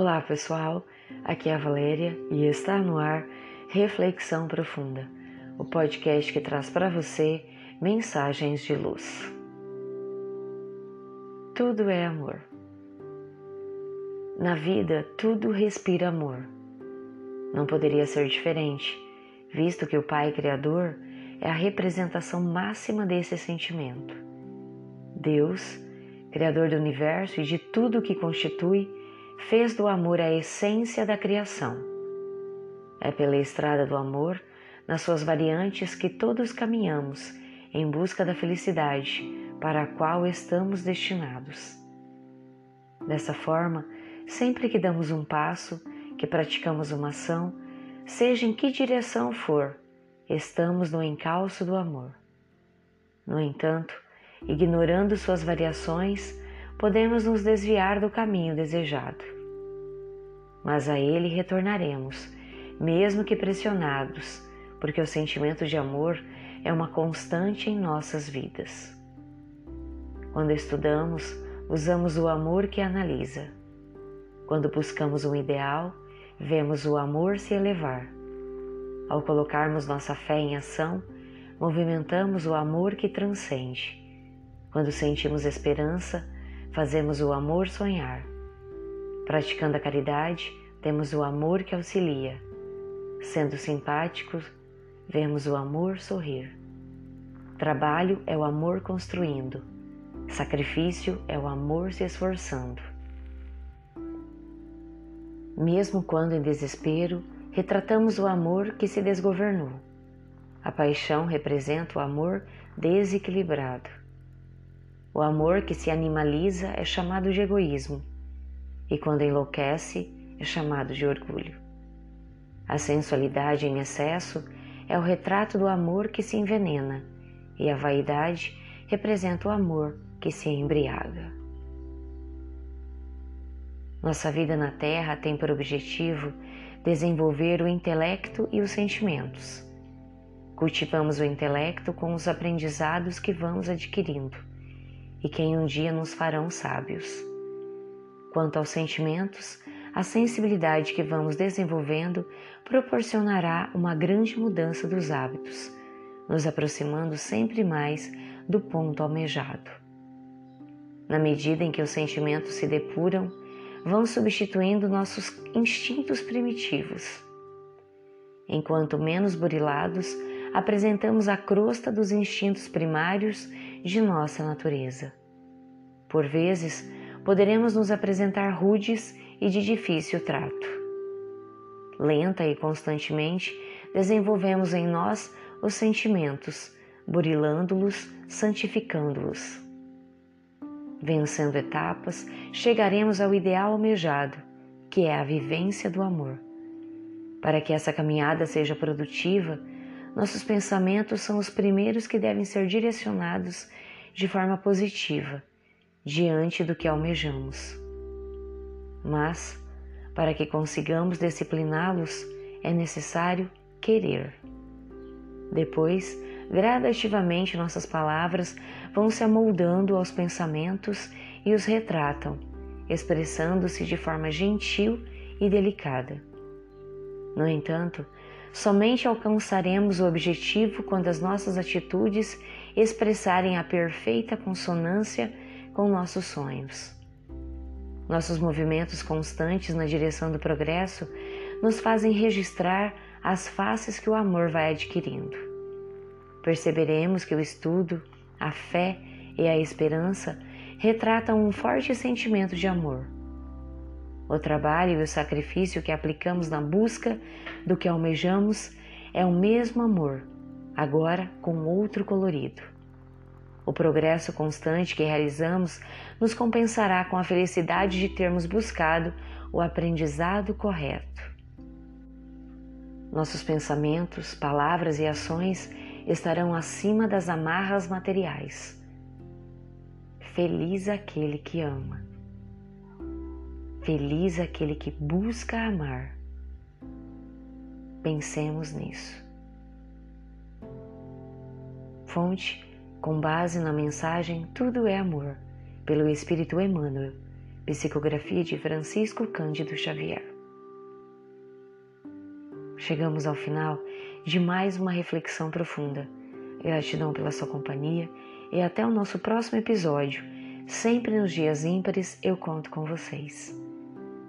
Olá pessoal, aqui é a Valéria e está no ar Reflexão Profunda, o podcast que traz para você mensagens de luz. Tudo é amor. Na vida, tudo respira amor. Não poderia ser diferente, visto que o Pai Criador é a representação máxima desse sentimento. Deus, Criador do universo e de tudo o que constitui, fez do amor a essência da criação. É pela estrada do amor, nas suas variantes, que todos caminhamos em busca da felicidade para a qual estamos destinados. Dessa forma, sempre que damos um passo, que praticamos uma ação, seja em que direção for, estamos no encalço do amor. No entanto, ignorando suas variações, podemos nos desviar do caminho desejado. Mas a ele retornaremos, mesmo que pressionados, porque o sentimento de amor é uma constante em nossas vidas. Quando estudamos, usamos o amor que analisa. Quando buscamos um ideal, vemos o amor se elevar. Ao colocarmos nossa fé em ação, movimentamos o amor que transcende. Quando sentimos esperança, fazemos o amor sonhar. Praticando a caridade, temos o amor que auxilia. Sendo simpáticos, vemos o amor sorrir. Trabalho é o amor construindo. Sacrifício é o amor se esforçando. Mesmo quando em desespero, retratamos o amor que se desgovernou. A paixão representa o amor desequilibrado. O amor que se animaliza é chamado de egoísmo, e quando enlouquece é chamado de orgulho. A sensualidade em excesso é o retrato do amor que se envenena, e a vaidade representa o amor que se embriaga. Nossa vida na Terra tem por objetivo desenvolver o intelecto e os sentimentos. Cultivamos o intelecto com os aprendizados que vamos adquirindo e que em um dia nos farão sábios. Quanto aos sentimentos, a sensibilidade que vamos desenvolvendo proporcionará uma grande mudança dos hábitos, nos aproximando sempre mais do ponto almejado. Na medida em que os sentimentos se depuram, vão substituindo nossos instintos primitivos. Enquanto menos burilados, apresentamos a crosta dos instintos primários de nossa natureza. Por vezes, poderemos nos apresentar rudes e de difícil trato. Lenta e constantemente desenvolvemos em nós os sentimentos, burilando-los, santificando-os. Vencendo etapas, chegaremos ao ideal almejado, que é a vivência do amor. Para que essa caminhada seja produtiva, nossos pensamentos são os primeiros que devem ser direcionados de forma positiva diante do que almejamos. Mas, para que consigamos discipliná-los, é necessário querer. Depois, gradativamente nossas palavras vão se amoldando aos pensamentos e os retratam, expressando-se de forma gentil e delicada. No entanto, Somente alcançaremos o objetivo quando as nossas atitudes expressarem a perfeita consonância com nossos sonhos. Nossos movimentos constantes na direção do progresso nos fazem registrar as faces que o amor vai adquirindo. Perceberemos que o estudo, a fé e a esperança retratam um forte sentimento de amor o trabalho e o sacrifício que aplicamos na busca do que almejamos é o mesmo amor, agora com outro colorido. O progresso constante que realizamos nos compensará com a felicidade de termos buscado o aprendizado correto. Nossos pensamentos, palavras e ações estarão acima das amarras materiais. Feliz aquele que ama. Feliz aquele que busca amar. Pensemos nisso. Fonte com base na mensagem Tudo é Amor, pelo Espírito Emmanuel, Psicografia de Francisco Cândido Xavier. Chegamos ao final de mais uma reflexão profunda. Gratidão pela sua companhia e até o nosso próximo episódio. Sempre nos dias ímpares eu conto com vocês.